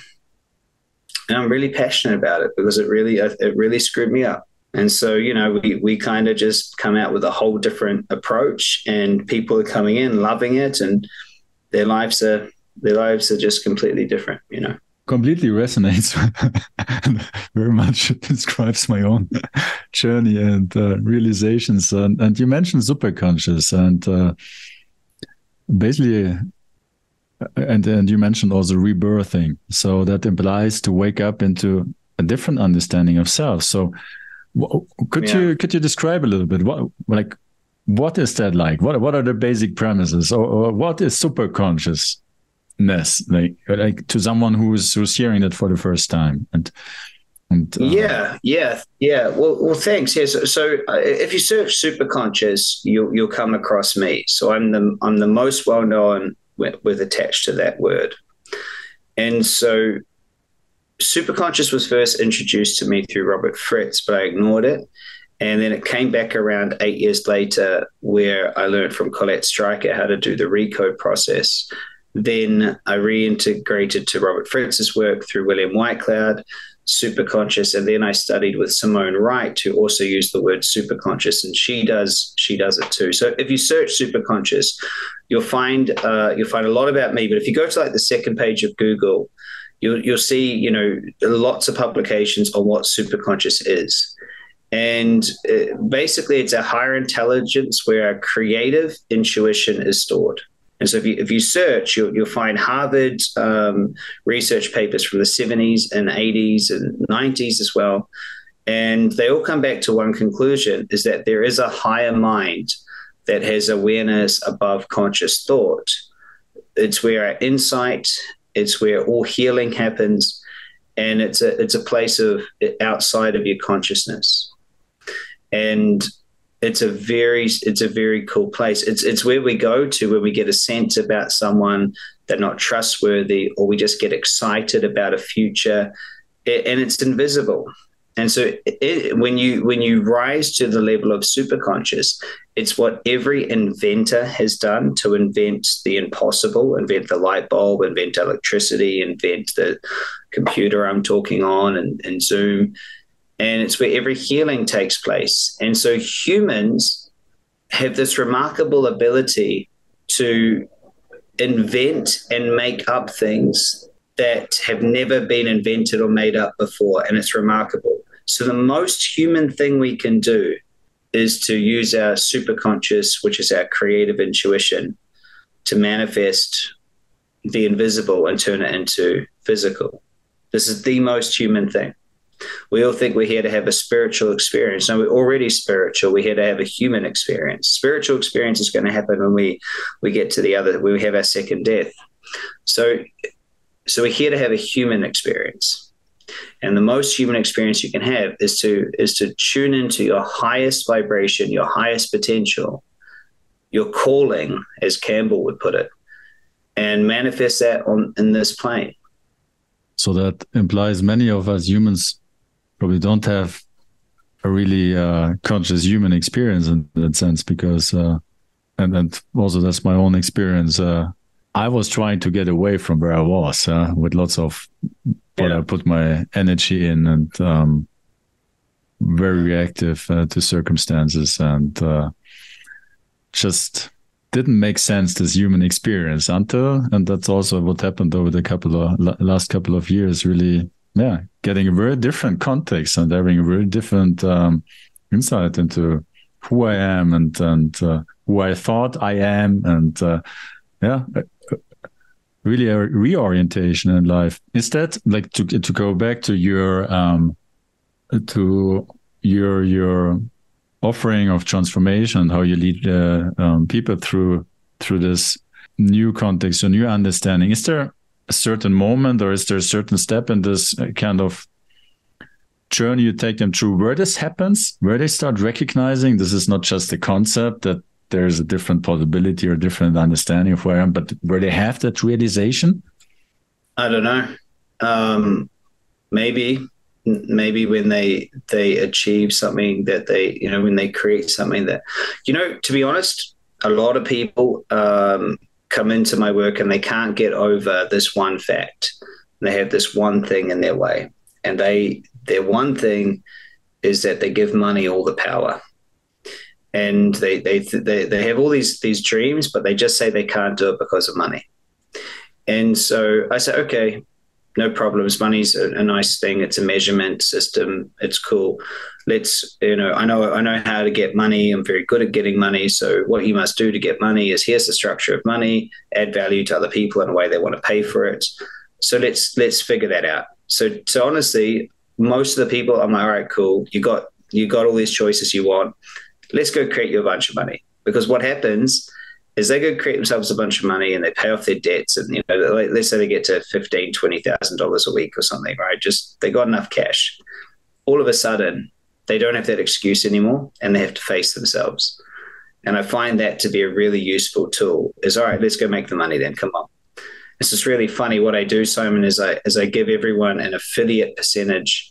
and I'm really passionate about it because it really it really screwed me up. And so, you know, we, we kind of just come out with a whole different approach and people are coming in loving it and their lives are their lives are just completely different, you know. Completely resonates very much describes my own journey and uh, realizations. And, and you mentioned superconscious and uh, basically and and you mentioned also rebirthing so that implies to wake up into a different understanding of self so could yeah. you could you describe a little bit what like what is that like what what are the basic premises or, or what is super consciousness like like to someone who's who's hearing it for the first time and and, uh, yeah, yeah, yeah. Well, well, thanks. Yes. Yeah, so, so uh, if you search super conscious, you'll you'll come across me. So I'm the I'm the most well known with, attached to that word. And so superconscious was first introduced to me through Robert Fritz, but I ignored it. And then it came back around eight years later, where I learned from Colette Stryker how to do the recode process. Then I reintegrated to Robert Fritz's work through William Whitecloud, superconscious, and then I studied with Simone Wright, who also used the word superconscious, and she does she does it too. So if you search superconscious, you'll find uh, you'll find a lot about me. But if you go to like the second page of Google, you'll you'll see you know lots of publications on what superconscious is. And uh, basically, it's a higher intelligence where our creative intuition is stored. And so, if you, if you search, you'll, you'll find Harvard um, research papers from the 70s and 80s and 90s as well. And they all come back to one conclusion is that there is a higher mind that has awareness above conscious thought. It's where our insight, it's where all healing happens, and it's a it's a place of outside of your consciousness. And it's a very it's a very cool place. It's it's where we go to when we get a sense about someone they're not trustworthy, or we just get excited about a future, and it's invisible. And so, it, when you when you rise to the level of superconscious, it's what every inventor has done to invent the impossible, invent the light bulb, invent electricity, invent the computer I'm talking on, and, and Zoom. And it's where every healing takes place. And so, humans have this remarkable ability to invent and make up things that have never been invented or made up before. And it's remarkable. So, the most human thing we can do is to use our superconscious, which is our creative intuition, to manifest the invisible and turn it into physical. This is the most human thing. We all think we're here to have a spiritual experience. No, we're already spiritual. We're here to have a human experience. Spiritual experience is going to happen when we we get to the other, when we have our second death. So, so we're here to have a human experience. And the most human experience you can have is to is to tune into your highest vibration, your highest potential, your calling, as Campbell would put it, and manifest that on in this plane. So that implies many of us humans probably don't have a really uh, conscious human experience in that sense because uh, and and also that's my own experience uh, I was trying to get away from where I was uh, with lots of what yeah. I put my energy in and um, very reactive uh, to circumstances and uh, just didn't make sense this human experience until and that's also what happened over the couple of last couple of years really yeah getting a very different context and having a very different um, insight into who I am and and uh, who I thought I am and uh, yeah really a reorientation in life. Instead, like to to go back to your um to your your offering of transformation, how you lead uh, um, people through through this new context, a new understanding? Is there a certain moment, or is there a certain step in this uh, kind of journey you take them through where this happens, where they start recognizing this is not just a concept that there's a different possibility or different understanding of where I am, but where they have that realization? I don't know. Um, maybe, maybe when they they achieve something that they, you know, when they create something that, you know, to be honest, a lot of people um, come into my work and they can't get over this one fact. They have this one thing in their way, and they their one thing is that they give money all the power. And they they they, they have all these these dreams but they just say they can't do it because of money. And so i said okay no problems money's a, a nice thing it's a measurement system it's cool. Let's you know i know i know how to get money i'm very good at getting money so what you must do to get money is here's the structure of money add value to other people in a way they want to pay for it. So let's let's figure that out. So so honestly most of the people i'm like all right cool you got you got all these choices you want. Let's go create you a bunch of money. Because what happens is they go create themselves a bunch of money and they pay off their debts and you know let's say they get to fifteen twenty thousand dollars a week or something right? Just they got enough cash. All of a sudden they don't have that excuse anymore and they have to face themselves. And i find that to be a really useful tool is all right let's go make the money then. Come on. It's just really funny. What i do simon is i is i give everyone an affiliate percentage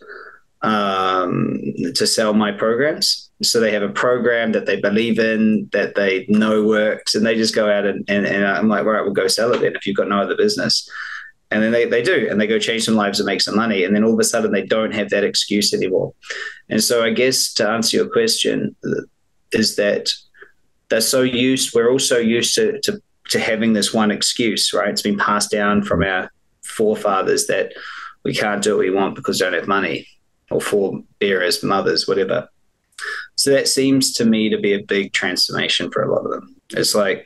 um, to sell my programs. So they have a program that they believe in, that they know works, and they just go out and, and, and I'm like, all right, we'll go sell it then if you've got no other business. And then they, they do, and they go change some lives and make some money. And then all of a sudden, they don't have that excuse anymore. And so, I guess to answer your question, is that they're so used, we're also used to, to, to having this one excuse, right? It's been passed down from our forefathers that we can't do what we want because we don't have money or for bearers, mothers, whatever. So that seems to me to be a big transformation for a lot of them. It's like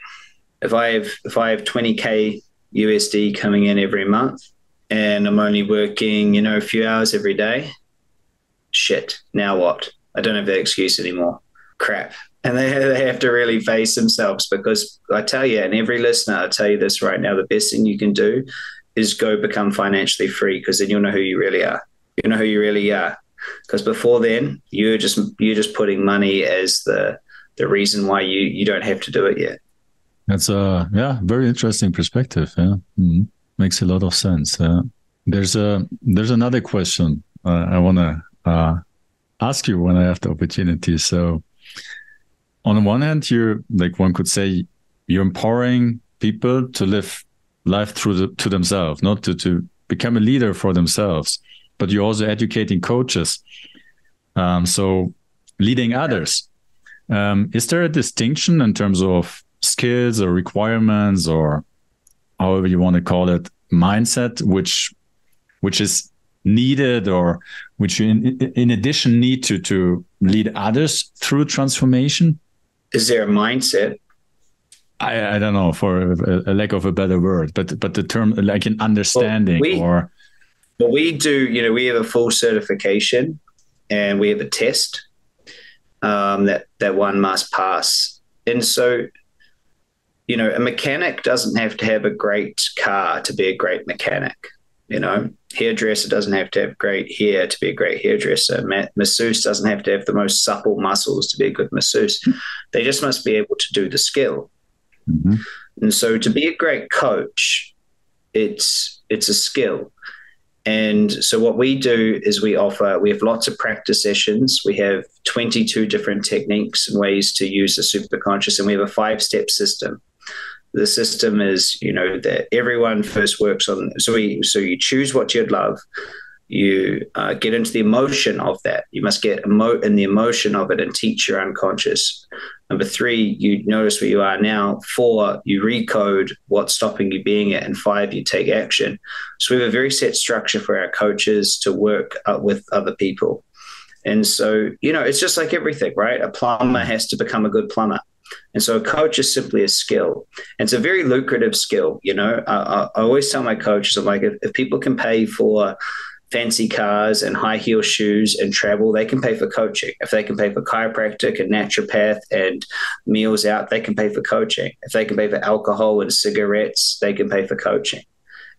if I have if I have 20k USD coming in every month and I'm only working, you know, a few hours every day, shit. Now what? I don't have that excuse anymore. Crap. And they, they have to really face themselves because I tell you, and every listener, I tell you this right now, the best thing you can do is go become financially free because then you'll know who you really are you know who you really are. Because before then, you're just you're just putting money as the the reason why you you don't have to do it yet. That's a yeah, very interesting perspective. Yeah, mm-hmm. makes a lot of sense. Uh, there's a there's another question uh, I want to uh, ask you when I have the opportunity. So, on the one hand, you're like one could say you're empowering people to live life through the, to themselves, not to to become a leader for themselves but you're also educating coaches. Um, so leading others. Um, is there a distinction in terms of skills or requirements or however you want to call it mindset, which which is needed or which you in, in addition need to to lead others through transformation? Is there a mindset? I, I don't know for a, a lack of a better word, but but the term like an understanding well, we, or but we do, you know, we have a full certification and we have a test um, that that one must pass. And so, you know, a mechanic doesn't have to have a great car to be a great mechanic. You know, hairdresser doesn't have to have great hair to be a great hairdresser. Ma- masseuse doesn't have to have the most supple muscles to be a good masseuse. They just must be able to do the skill. Mm-hmm. And so, to be a great coach, it's it's a skill. And so what we do is we offer, we have lots of practice sessions. We have 22 different techniques and ways to use the superconscious, and we have a five step system. The system is, you know, that everyone first works on. So we, so you choose what you'd love you uh, get into the emotion of that. You must get emo- in the emotion of it and teach your unconscious. Number three, you notice where you are now. Four, you recode what's stopping you being it. And five, you take action. So we have a very set structure for our coaches to work with other people. And so, you know, it's just like everything, right? A plumber has to become a good plumber. And so a coach is simply a skill. And it's a very lucrative skill. You know, I, I always tell my coaches, I'm like, if, if people can pay for fancy cars and high heel shoes and travel, they can pay for coaching. If they can pay for chiropractic and naturopath and meals out, they can pay for coaching. If they can pay for alcohol and cigarettes, they can pay for coaching.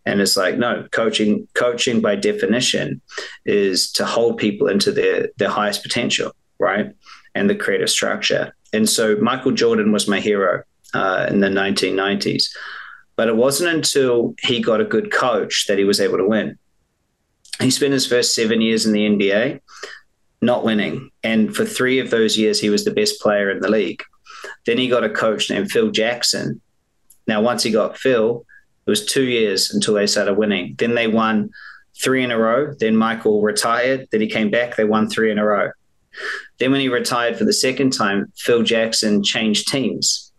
And it's like, no, coaching, coaching by definition is to hold people into their, their highest potential, right? And the creative structure. And so Michael Jordan was my hero uh, in the 1990s But it wasn't until he got a good coach that he was able to win. He spent his first seven years in the NBA not winning. And for three of those years, he was the best player in the league. Then he got a coach named Phil Jackson. Now, once he got Phil, it was two years until they started winning. Then they won three in a row. Then Michael retired. Then he came back. They won three in a row. Then when he retired for the second time, Phil Jackson changed teams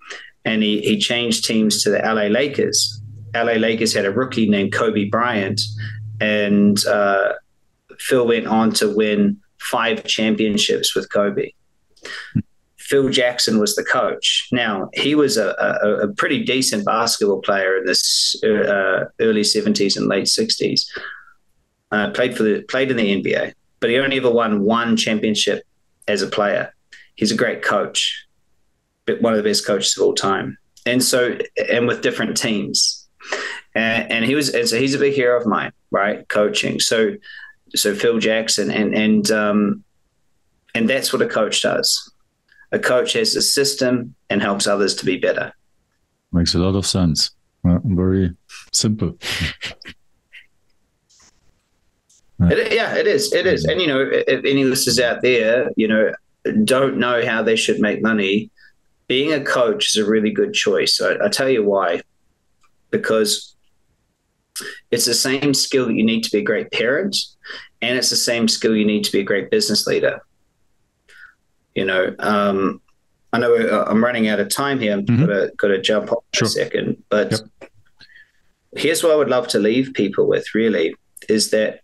and he, he changed teams to the LA Lakers. LA Lakers had a rookie named Kobe Bryant, and uh, Phil went on to win five championships with Kobe. Phil Jackson was the coach. Now he was a, a, a pretty decent basketball player in this uh, early seventies and late sixties. Uh, played for the played in the NBA, but he only ever won one championship as a player. He's a great coach, but one of the best coaches of all time. And so, and with different teams, and, and he was, and so he's a big hero of mine, right? Coaching. So, so Phil Jackson, and and um, and that's what a coach does. A coach has a system and helps others to be better. Makes a lot of sense. Very simple. It, yeah, it is. It is. And, you know, if any listeners out there, you know, don't know how they should make money, being a coach is a really good choice. I, I tell you why. Because it's the same skill that you need to be a great parent, and it's the same skill you need to be a great business leader. You know, um, I know uh, I'm running out of time here. I'm mm-hmm. gotta, gotta jump off sure. a second, but yep. here's what I would love to leave people with really is that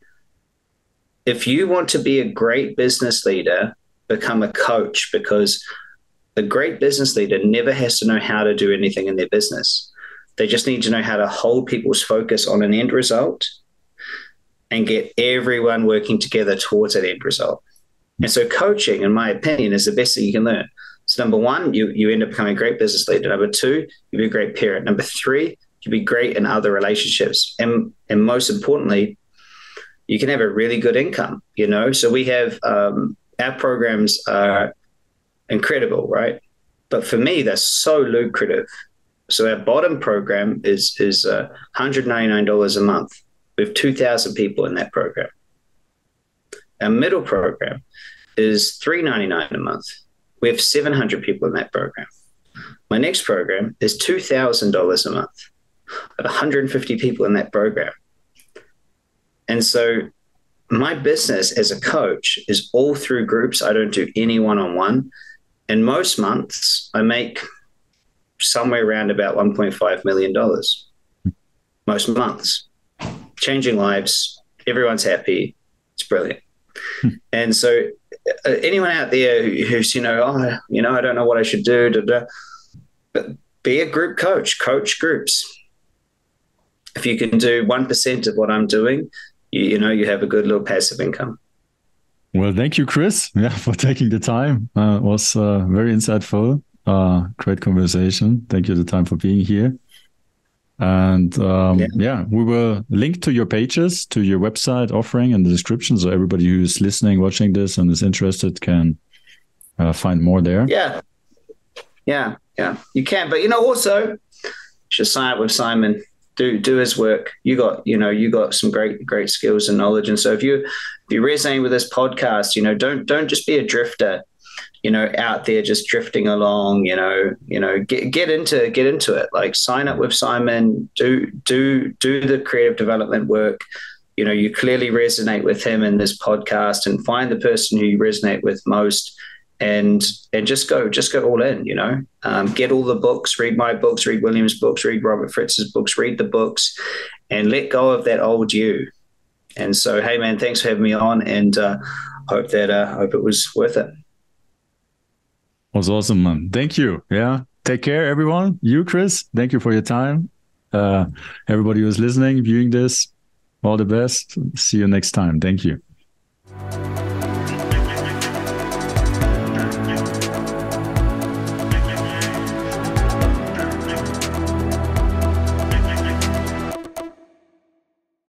if you want to be a great business leader, become a coach because a great business leader never has to know how to do anything in their business. They just need to know how to hold people's focus on an end result and get everyone working together towards that end result. And so, coaching, in my opinion, is the best thing you can learn. So, number one, you, you end up becoming a great business leader. Number two, you be a great parent. Number three, you be great in other relationships. And, and most importantly, you can have a really good income, you know? So we have, um, our programs are incredible, right? But for me, they're so lucrative. So our bottom program is, is uh, $199 a month. We have 2,000 people in that program. Our middle program is 399 a month. We have 700 people in that program. My next program is $2,000 a month. I 150 people in that program. And so my business as a coach is all through groups. I don't do any one on one. And most months, I make somewhere around about $1.5 million. Most months. Changing lives. Everyone's happy. It's brilliant. Hmm. and so, uh, anyone out there who's, you know, oh, you know, I don't know what I should do, da, da, but be a group coach, coach groups. If you can do 1% of what I'm doing, you, you know you have a good little passive income. Well, thank you, Chris, yeah, for taking the time. Uh, it was uh, very insightful. Uh, great conversation. Thank you the time for being here. And um, yeah. yeah. we will link to your pages, to your website offering in the description. So everybody who's listening, watching this and is interested can uh, find more there. Yeah. Yeah. Yeah. You can. But, you know, also, should sign up with Simon do do his work. You got you know you got some great great skills and knowledge, and so if you if you resonate with this podcast, you know don't don't just be a drifter, you know out there just drifting along. You know you know get get into get into it. Like sign up with Simon. Do do do the creative development work. You know you clearly resonate with him in this podcast, and find the person who you resonate with most and and just go just go all in you know um, get all the books read my books read william's books read robert fritz's books read the books and let go of that old you and so hey man thanks for having me on and uh, hope that uh, hope it was worth it was awesome man. Thank you. Yeah. Take care everyone. You chris thank you for your time. Uh, everybody who's listening viewing this all the best. See you next time. Thank you